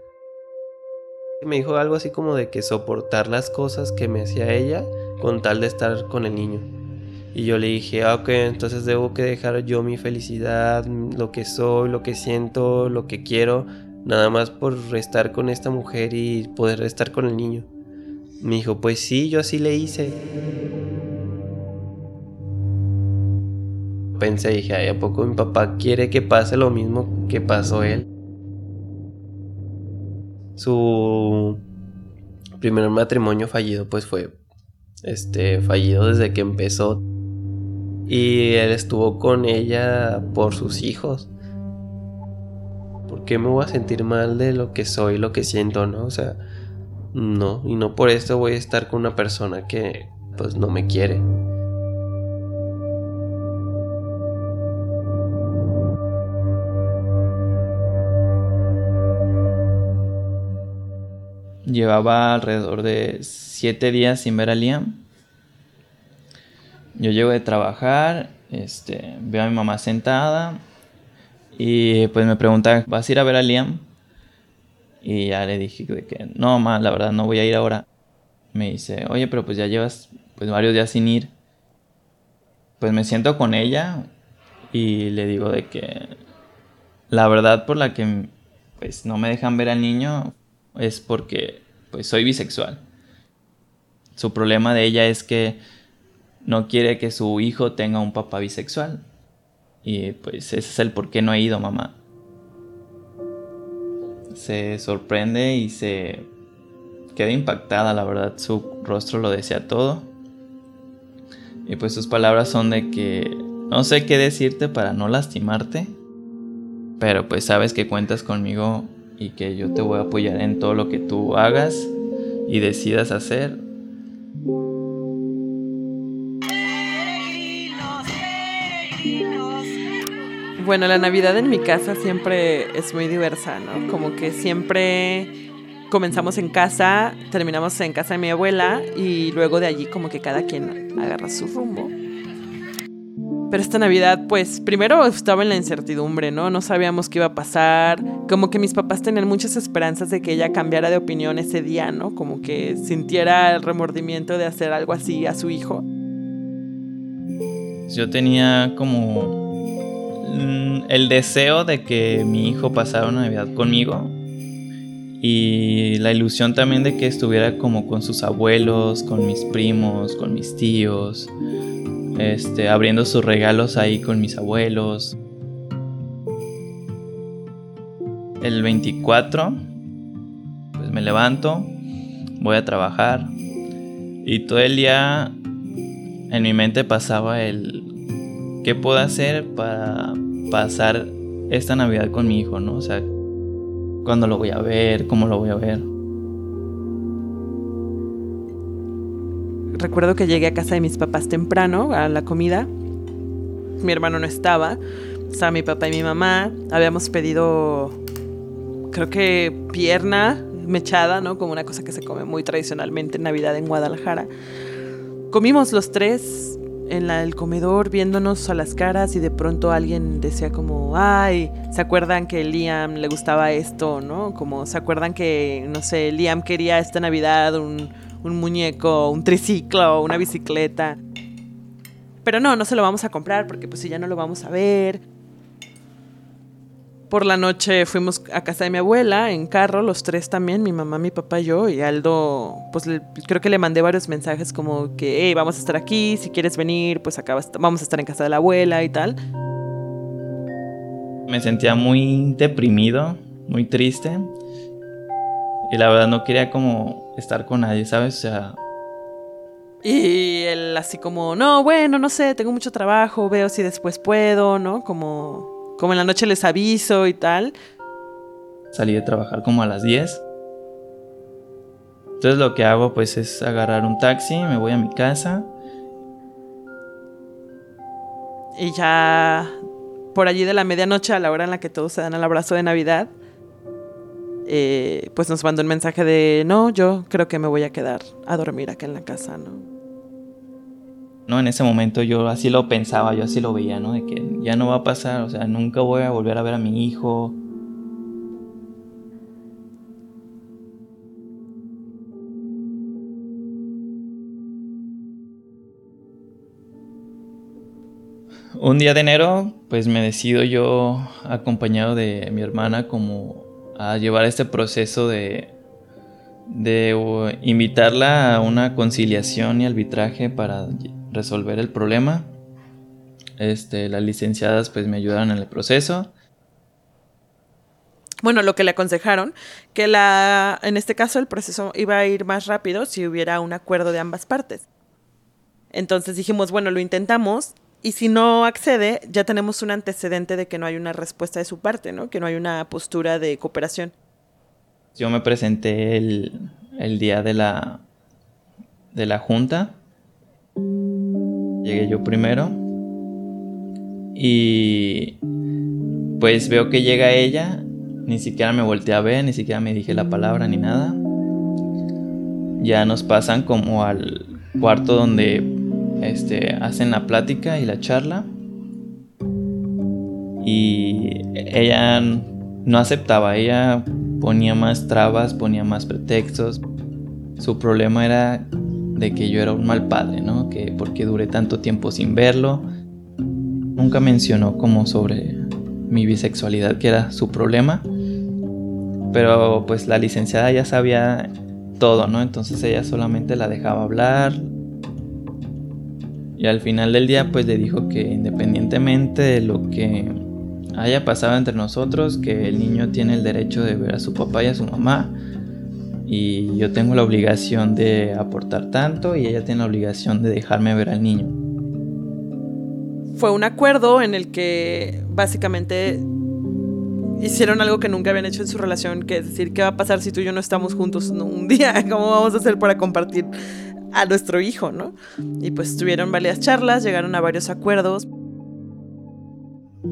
Me dijo algo así como de que soportar las cosas que me hacía ella con tal de estar con el niño. Y yo le dije, ah, ok, entonces debo que dejar yo mi felicidad, lo que soy, lo que siento, lo que quiero, nada más por estar con esta mujer y poder estar con el niño. Me dijo, pues sí, yo así le hice. Pensé, dije, ay, ¿a poco mi papá quiere que pase lo mismo que pasó él? Su primer matrimonio fallido pues fue este fallido desde que empezó y él estuvo con ella por sus hijos. ¿Por qué me voy a sentir mal de lo que soy, lo que siento, no? O sea, no, y no por esto voy a estar con una persona que pues no me quiere. Llevaba alrededor de siete días sin ver a Liam yo llego de trabajar, este, veo a mi mamá sentada y pues me pregunta, ¿vas a ir a ver a Liam? Y ya le dije que no, mamá, la verdad no voy a ir ahora. Me dice, oye, pero pues ya llevas pues varios días sin ir. Pues me siento con ella y le digo de que la verdad por la que pues no me dejan ver al niño es porque pues soy bisexual. Su problema de ella es que no quiere que su hijo tenga un papá bisexual. Y pues ese es el por qué no ha ido mamá. Se sorprende y se queda impactada, la verdad, su rostro lo desea todo. Y pues sus palabras son de que no sé qué decirte para no lastimarte, pero pues sabes que cuentas conmigo y que yo te voy a apoyar en todo lo que tú hagas y decidas hacer Bueno, la Navidad en mi casa siempre es muy diversa, ¿no? Como que siempre comenzamos en casa, terminamos en casa de mi abuela y luego de allí como que cada quien agarra su rumbo. Pero esta Navidad, pues primero estaba en la incertidumbre, ¿no? No sabíamos qué iba a pasar. Como que mis papás tenían muchas esperanzas de que ella cambiara de opinión ese día, ¿no? Como que sintiera el remordimiento de hacer algo así a su hijo. Yo tenía como Mm, el deseo de que mi hijo pasara una Navidad conmigo y la ilusión también de que estuviera como con sus abuelos, con mis primos, con mis tíos, este, abriendo sus regalos ahí con mis abuelos. El 24, pues me levanto, voy a trabajar y todo el día en mi mente pasaba el ¿qué puedo hacer para pasar esta Navidad con mi hijo, no? O sea, ¿cuándo lo voy a ver? ¿Cómo lo voy a ver? Recuerdo que llegué a casa de mis papás temprano a la comida. Mi hermano no estaba. Estaba mi papá y mi mamá. Habíamos pedido, creo que pierna mechada, ¿no? Como una cosa que se come muy tradicionalmente en Navidad en Guadalajara. Comimos los tres en el comedor viéndonos a las caras y de pronto alguien decía como, ay, ¿se acuerdan que Liam le gustaba esto, no? Como, ¿se acuerdan que, no sé, Liam quería esta Navidad un, un muñeco, un triciclo, una bicicleta? Pero no, no se lo vamos a comprar porque pues si ya no lo vamos a ver. Por la noche fuimos a casa de mi abuela en carro, los tres también, mi mamá, mi papá y yo. Y Aldo, pues creo que le mandé varios mensajes como que, hey, vamos a estar aquí, si quieres venir, pues acá vamos a estar en casa de la abuela y tal. Me sentía muy deprimido, muy triste. Y la verdad no quería como estar con nadie, ¿sabes? O sea... Y él así como, no, bueno, no sé, tengo mucho trabajo, veo si después puedo, ¿no? Como, como en la noche les aviso y tal. Salí de trabajar como a las 10. Entonces lo que hago pues es agarrar un taxi, me voy a mi casa. Y ya por allí de la medianoche, a la hora en la que todos se dan el abrazo de Navidad, eh, pues nos mandó un mensaje de, no, yo creo que me voy a quedar a dormir acá en la casa, ¿no? No, en ese momento yo así lo pensaba, yo así lo veía, ¿no? De que ya no va a pasar, o sea, nunca voy a volver a ver a mi hijo. Un día de enero, pues me decido yo, acompañado de mi hermana, como a llevar este proceso de, de invitarla a una conciliación y arbitraje para resolver el problema. Este, las licenciadas pues me ayudaron en el proceso. Bueno, lo que le aconsejaron, que la, en este caso el proceso iba a ir más rápido si hubiera un acuerdo de ambas partes. Entonces dijimos, bueno, lo intentamos, y si no accede, ya tenemos un antecedente de que no hay una respuesta de su parte, ¿no? Que no hay una postura de cooperación. Yo me presenté el, el día de la, de la junta. Llegué yo primero. Y pues veo que llega ella. Ni siquiera me volteé a ver, ni siquiera me dije la palabra ni nada. Ya nos pasan como al cuarto donde este, hacen la plática y la charla. Y ella no aceptaba, ella ponía más trabas, ponía más pretextos. Su problema era de que yo era un mal padre, ¿no? Que porque duré tanto tiempo sin verlo. Nunca mencionó como sobre mi bisexualidad, que era su problema. Pero pues la licenciada ya sabía todo, ¿no? Entonces ella solamente la dejaba hablar, y al final del día pues le dijo que independientemente de lo que haya pasado entre nosotros, que el niño tiene el derecho de ver a su papá y a su mamá. Y yo tengo la obligación de aportar tanto y ella tiene la obligación de dejarme ver al niño. Fue un acuerdo en el que básicamente hicieron algo que nunca habían hecho en su relación, que es decir, ¿qué va a pasar si tú y yo no estamos juntos un día? ¿Cómo vamos a hacer para compartir a nuestro hijo, ¿no? Y pues tuvieron varias charlas, llegaron a varios acuerdos.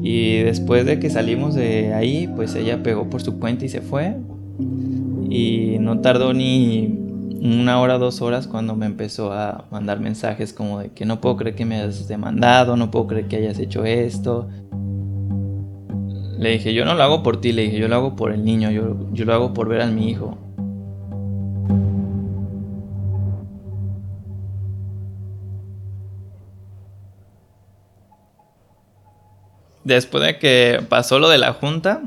Y después de que salimos de ahí, pues ella pegó por su cuenta y se fue. Y no tardó ni una hora, dos horas cuando me empezó a mandar mensajes como de que no puedo creer que me hayas demandado, no puedo creer que hayas hecho esto. Le dije, yo no lo hago por ti, le dije, yo lo hago por el niño, yo, yo lo hago por ver a mi hijo. Después de que pasó lo de la junta,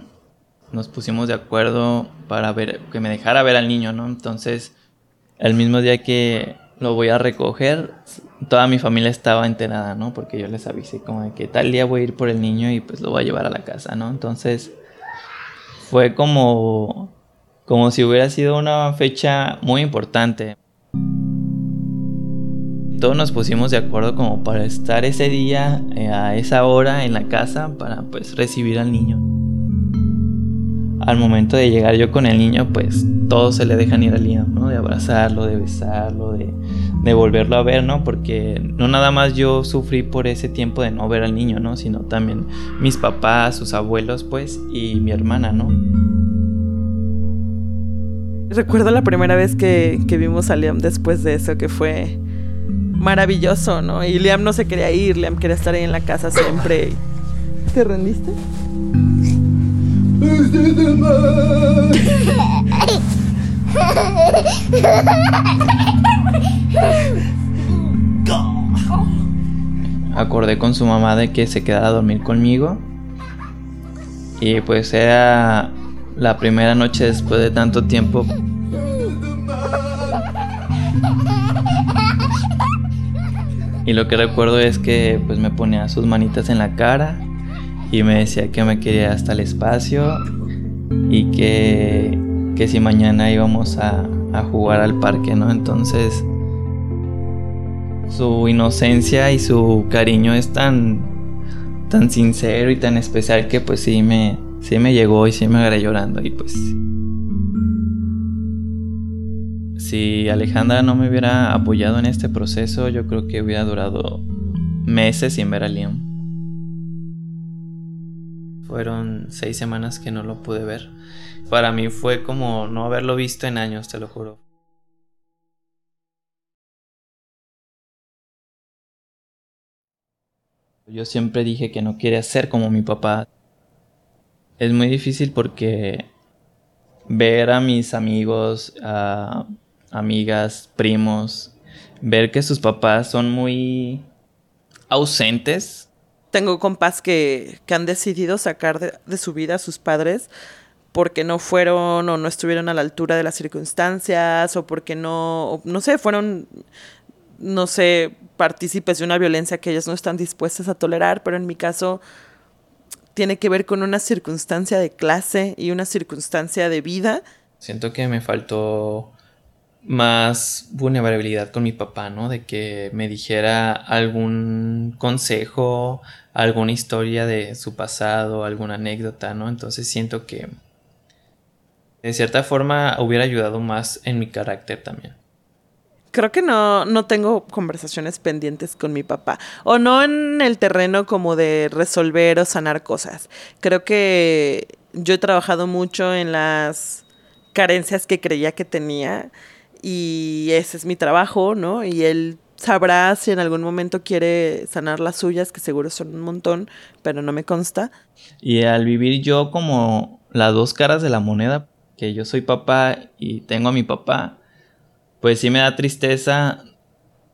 nos pusimos de acuerdo para ver, que me dejara ver al niño, ¿no? Entonces, el mismo día que lo voy a recoger, toda mi familia estaba enterada, ¿no? Porque yo les avisé como de que tal día voy a ir por el niño y pues lo voy a llevar a la casa, ¿no? Entonces, fue como, como si hubiera sido una fecha muy importante todos nos pusimos de acuerdo como para estar ese día eh, a esa hora en la casa para pues recibir al niño. Al momento de llegar yo con el niño, pues todos se le dejan ir al niño, ¿no? De abrazarlo, de besarlo, de, de volverlo a ver, ¿no? Porque no nada más yo sufrí por ese tiempo de no ver al niño, ¿no? Sino también mis papás, sus abuelos, pues, y mi hermana, ¿no? Recuerdo la primera vez que, que vimos a Liam después de eso, que fue maravilloso, ¿no? Y Liam no se quería ir, Liam quería estar ahí en la casa siempre. ¿Te rendiste? Acordé con su mamá de que se quedara a dormir conmigo. Y pues era la primera noche después de tanto tiempo Y lo que recuerdo es que pues me ponía sus manitas en la cara y me decía que me quería hasta el espacio y que, que si mañana íbamos a, a jugar al parque, ¿no? Entonces su inocencia y su cariño es tan, tan sincero y tan especial que pues sí me, sí me llegó y sí me agarré llorando y pues... Si Alejandra no me hubiera apoyado en este proceso, yo creo que hubiera durado meses sin ver a Liam. Fueron seis semanas que no lo pude ver. Para mí fue como no haberlo visto en años, te lo juro. Yo siempre dije que no quería ser como mi papá. Es muy difícil porque ver a mis amigos, a amigas, primos, ver que sus papás son muy ausentes. Tengo compas que, que han decidido sacar de, de su vida a sus padres porque no fueron o no estuvieron a la altura de las circunstancias o porque no, o no sé, fueron, no sé, partícipes de una violencia que ellas no están dispuestas a tolerar, pero en mi caso tiene que ver con una circunstancia de clase y una circunstancia de vida. Siento que me faltó más vulnerabilidad con mi papá, ¿no? De que me dijera algún consejo, alguna historia de su pasado, alguna anécdota, ¿no? Entonces siento que de cierta forma hubiera ayudado más en mi carácter también. Creo que no, no tengo conversaciones pendientes con mi papá. O no en el terreno como de resolver o sanar cosas. Creo que yo he trabajado mucho en las carencias que creía que tenía. Y ese es mi trabajo, ¿no? Y él sabrá si en algún momento quiere sanar las suyas, que seguro son un montón, pero no me consta. Y al vivir yo como las dos caras de la moneda, que yo soy papá y tengo a mi papá, pues sí me da tristeza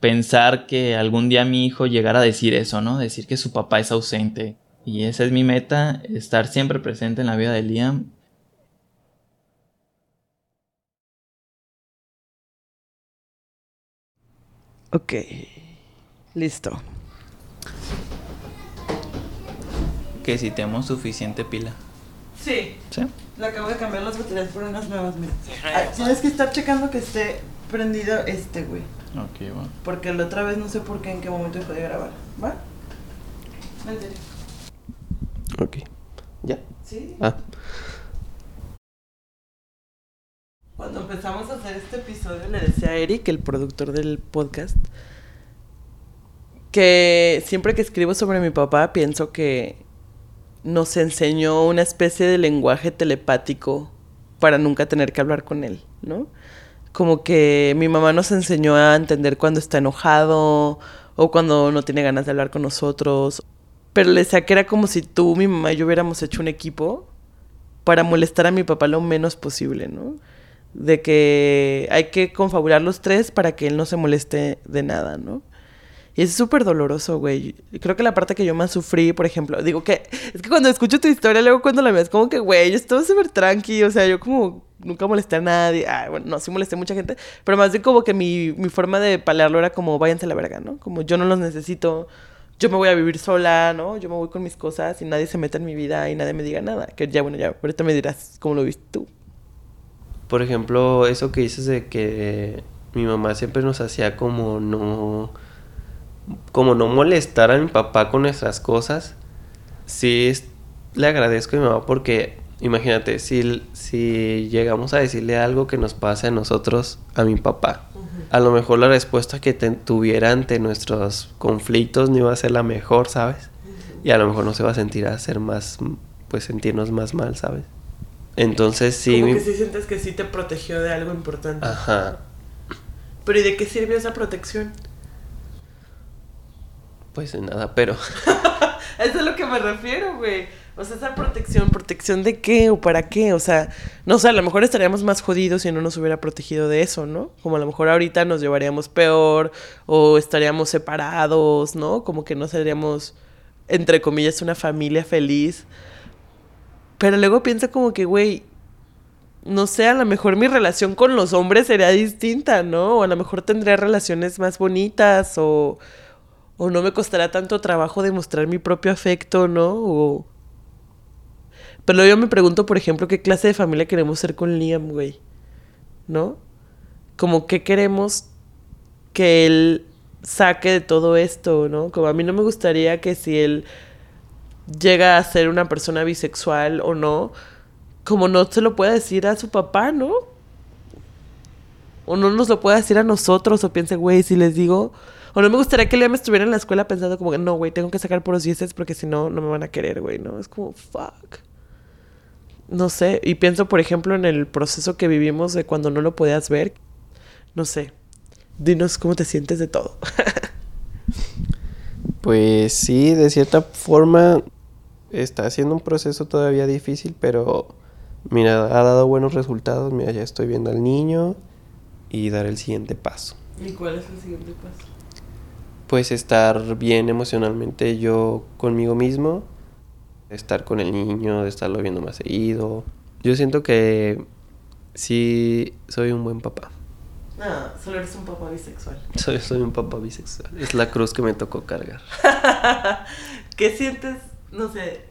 pensar que algún día mi hijo llegara a decir eso, ¿no? Decir que su papá es ausente. Y esa es mi meta, estar siempre presente en la vida de Liam. Ok, listo. Que si tenemos suficiente pila. Sí. ¿Sí? Le acabo de cambiar las baterías por unas nuevas, mira. Ay, tienes que estar checando que esté prendido este, güey. Ok, bueno. Porque la otra vez no sé por qué, en qué momento dejó de grabar. ¿Va? Vente. Ok. ¿Ya? ¿Sí? Ah. Cuando empezamos a hacer este episodio le decía a Eric, el productor del podcast, que siempre que escribo sobre mi papá pienso que nos enseñó una especie de lenguaje telepático para nunca tener que hablar con él, ¿no? Como que mi mamá nos enseñó a entender cuando está enojado o cuando no tiene ganas de hablar con nosotros. Pero le decía que era como si tú, mi mamá y yo hubiéramos hecho un equipo para molestar a mi papá lo menos posible, ¿no? De que hay que confabular los tres para que él no se moleste de nada, ¿no? Y es súper doloroso, güey. Creo que la parte que yo más sufrí, por ejemplo, digo que es que cuando escucho tu historia, luego cuando la ves, como que, güey, yo estaba súper tranqui, o sea, yo como nunca molesté a nadie. Ah, bueno, no, sí molesté a mucha gente, pero más bien como que mi, mi forma de palearlo era como, váyanse a la verga, ¿no? Como yo no los necesito, yo me voy a vivir sola, ¿no? Yo me voy con mis cosas y nadie se meta en mi vida y nadie me diga nada. Que ya, bueno, ya, ahorita me dirás cómo lo viste tú. Por ejemplo, eso que dices de que mi mamá siempre nos hacía como no como no molestar a mi papá con nuestras cosas, sí es- le agradezco a mi mamá porque imagínate, si, si llegamos a decirle algo que nos pase a nosotros, a mi papá, a lo mejor la respuesta que te- tuviera ante nuestros conflictos no iba a ser la mejor, ¿sabes? Y a lo mejor no se va a sentir a hacer más, pues sentirnos más mal, ¿sabes? Entonces sí, como que sí sientes que sí te protegió de algo importante. ajá, Pero ¿y de qué sirvió esa protección? pues de nada, pero Eso es a lo que me refiero, güey. O sea, esa protección, ¿protección de qué o para qué? O sea, no sé, a lo mejor estaríamos más jodidos si no nos hubiera protegido de eso, ¿no? Como a lo mejor ahorita nos llevaríamos peor o estaríamos separados, ¿no? Como que no seríamos, entre comillas, una familia feliz. Pero luego pienso como que, güey, no sé, a lo mejor mi relación con los hombres sería distinta, ¿no? O a lo mejor tendría relaciones más bonitas o, o no me costará tanto trabajo demostrar mi propio afecto, ¿no? O Pero yo me pregunto, por ejemplo, qué clase de familia queremos ser con Liam, güey. ¿No? Como qué queremos que él saque de todo esto, ¿no? Como a mí no me gustaría que si él llega a ser una persona bisexual o no, como no se lo pueda decir a su papá, ¿no? O no nos lo pueda decir a nosotros, o piense, güey, si les digo. O no me gustaría que Liam estuviera en la escuela pensando como que no, güey, tengo que sacar por los dieces porque si no, no me van a querer, güey, ¿no? Es como, fuck. No sé. Y pienso, por ejemplo, en el proceso que vivimos de cuando no lo podías ver. No sé. Dinos cómo te sientes de todo. pues sí, de cierta forma está haciendo un proceso todavía difícil, pero mira, ha dado buenos resultados. Mira, ya estoy viendo al niño y dar el siguiente paso. ¿Y cuál es el siguiente paso? Pues estar bien emocionalmente yo conmigo mismo, estar con el niño, de estarlo viendo más seguido. Yo siento que sí soy un buen papá. No, solo eres un papá bisexual. Soy, soy un papá bisexual. Es la cruz que me tocó cargar. ¿Qué sientes? No sé.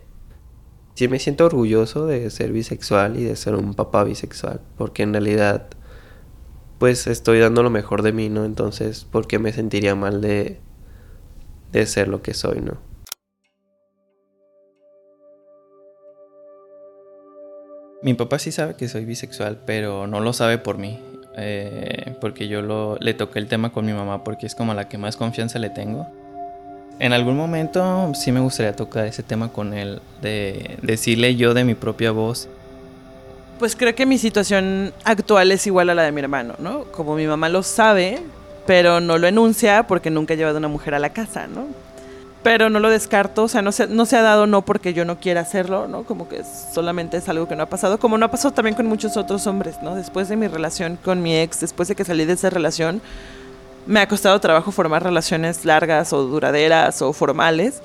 Sí, me siento orgulloso de ser bisexual y de ser un papá bisexual, porque en realidad, pues estoy dando lo mejor de mí, ¿no? Entonces, ¿por qué me sentiría mal de, de ser lo que soy, ¿no? Mi papá sí sabe que soy bisexual, pero no lo sabe por mí. Eh, porque yo lo, le toqué el tema con mi mamá porque es como la que más confianza le tengo. En algún momento sí me gustaría tocar ese tema con él, de decirle yo de mi propia voz. Pues creo que mi situación actual es igual a la de mi hermano, ¿no? Como mi mamá lo sabe, pero no lo enuncia porque nunca ha llevado una mujer a la casa, ¿no? pero no lo descarto, o sea, no se, no se ha dado no porque yo no quiera hacerlo, ¿no? Como que solamente es algo que no ha pasado, como no ha pasado también con muchos otros hombres, ¿no? Después de mi relación con mi ex, después de que salí de esa relación, me ha costado trabajo formar relaciones largas o duraderas o formales,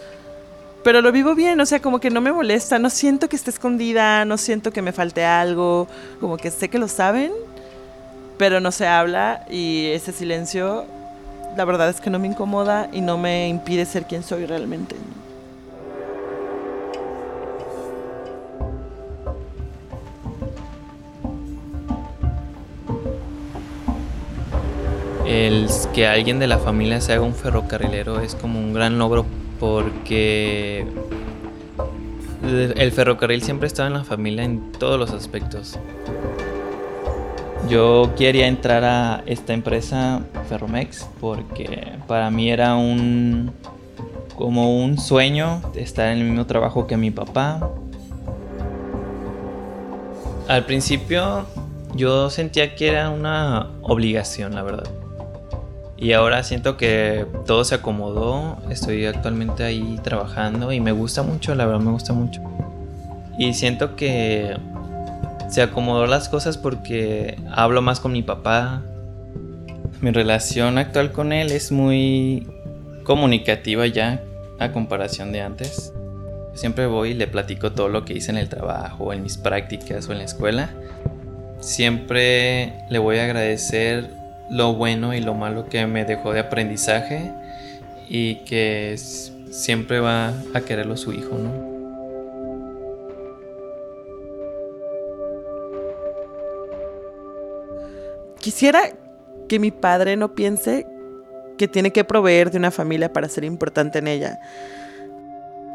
pero lo vivo bien, o sea, como que no me molesta, no siento que esté escondida, no siento que me falte algo, como que sé que lo saben, pero no se habla y ese silencio la verdad es que no me incomoda y no me impide ser quien soy realmente. El que alguien de la familia se haga un ferrocarrilero es como un gran logro porque el ferrocarril siempre estaba en la familia en todos los aspectos. Yo quería entrar a esta empresa Ferromex porque para mí era un como un sueño estar en el mismo trabajo que mi papá. Al principio yo sentía que era una obligación, la verdad. Y ahora siento que todo se acomodó, estoy actualmente ahí trabajando y me gusta mucho, la verdad me gusta mucho. Y siento que se acomodó las cosas porque hablo más con mi papá. Mi relación actual con él es muy comunicativa ya a comparación de antes. Siempre voy y le platico todo lo que hice en el trabajo, en mis prácticas o en la escuela. Siempre le voy a agradecer lo bueno y lo malo que me dejó de aprendizaje y que siempre va a quererlo su hijo, ¿no? Quisiera que mi padre no piense que tiene que proveer de una familia para ser importante en ella.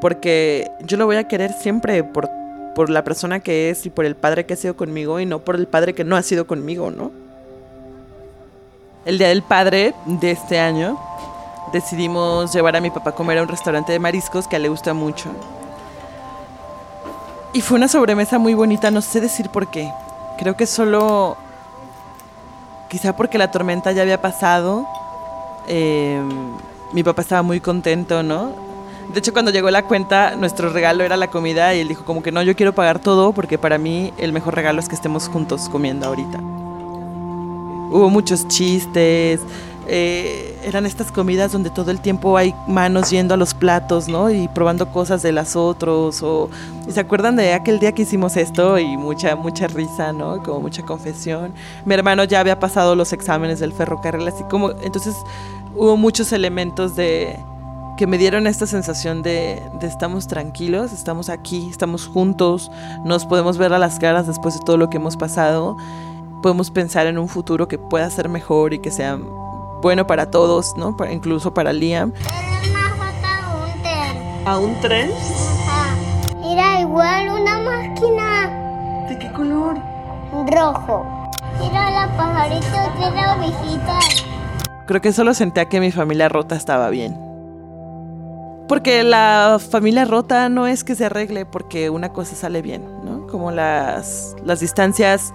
Porque yo lo voy a querer siempre por, por la persona que es y por el padre que ha sido conmigo y no por el padre que no ha sido conmigo, ¿no? El día del padre de este año decidimos llevar a mi papá a comer a un restaurante de mariscos que le gusta mucho. Y fue una sobremesa muy bonita, no sé decir por qué. Creo que solo quizá porque la tormenta ya había pasado, eh, mi papá estaba muy contento, ¿no? De hecho, cuando llegó la cuenta, nuestro regalo era la comida y él dijo como que no, yo quiero pagar todo porque para mí el mejor regalo es que estemos juntos comiendo ahorita. Hubo muchos chistes, eh, eran estas comidas donde todo el tiempo hay manos yendo a los platos, ¿no? Y probando cosas de las otros. O, ¿y ¿Se acuerdan de aquel día que hicimos esto? Y mucha, mucha risa, ¿no? Como mucha confesión. Mi hermano ya había pasado los exámenes del ferrocarril, así como. Entonces hubo muchos elementos de, que me dieron esta sensación de, de, estamos tranquilos, estamos aquí, estamos juntos, nos podemos ver a las caras después de todo lo que hemos pasado, podemos pensar en un futuro que pueda ser mejor y que sea bueno para todos, ¿no? incluso para Liam. ¿A un tren? Era igual una máquina. ¿De qué color? Rojo. Era la pajarito de la visita. Creo que solo sentía que mi familia rota estaba bien. Porque la familia rota no es que se arregle porque una cosa sale bien, ¿no? Como las, las distancias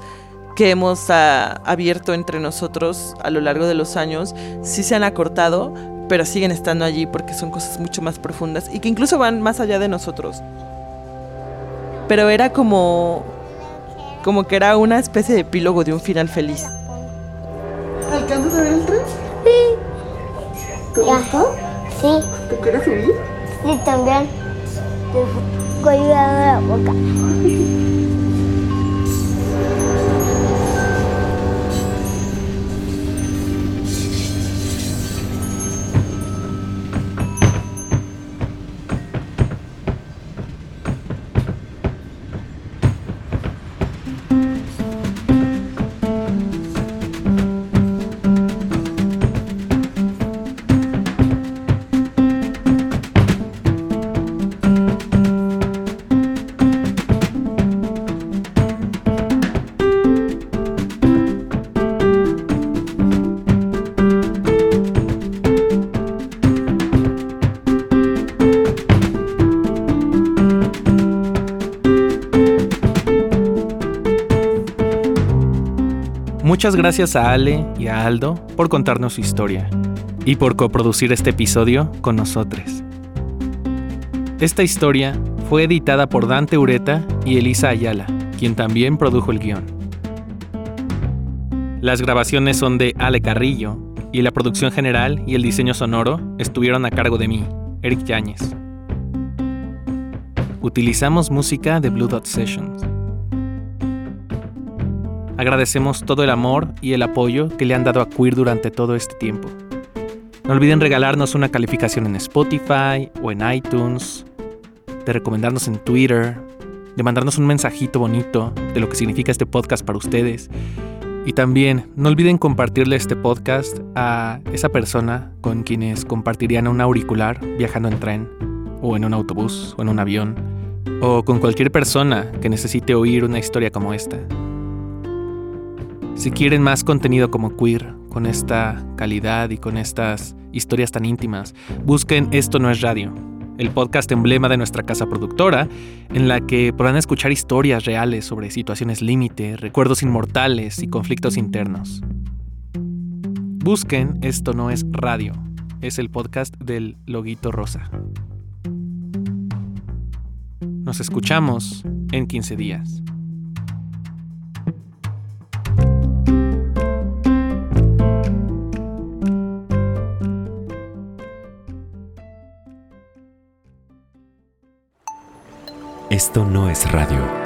que hemos ah, abierto entre nosotros a lo largo de los años sí se han acortado, pero siguen estando allí porque son cosas mucho más profundas y que incluso van más allá de nosotros. Pero era como como que era una especie de epílogo de un final feliz. ¿Alcanzas a ver el tren? Sí. ¿Te gustó? Sí. ¿Te quieres subir? Sí, también. Cuidado la boca. Muchas gracias a Ale y a Aldo por contarnos su historia y por coproducir este episodio con nosotros. Esta historia fue editada por Dante Ureta y Elisa Ayala, quien también produjo el guion. Las grabaciones son de Ale Carrillo y la producción general y el diseño sonoro estuvieron a cargo de mí, Eric Yáñez. Utilizamos música de Blue Dot Sessions. Agradecemos todo el amor y el apoyo que le han dado a Queer durante todo este tiempo. No olviden regalarnos una calificación en Spotify o en iTunes, de recomendarnos en Twitter, de mandarnos un mensajito bonito de lo que significa este podcast para ustedes. Y también no olviden compartirle este podcast a esa persona con quienes compartirían un auricular viajando en tren, o en un autobús, o en un avión, o con cualquier persona que necesite oír una historia como esta. Si quieren más contenido como queer, con esta calidad y con estas historias tan íntimas, busquen Esto no es radio, el podcast emblema de nuestra casa productora, en la que podrán escuchar historias reales sobre situaciones límite, recuerdos inmortales y conflictos internos. Busquen Esto no es radio, es el podcast del Loguito Rosa. Nos escuchamos en 15 días. Esto no es radio.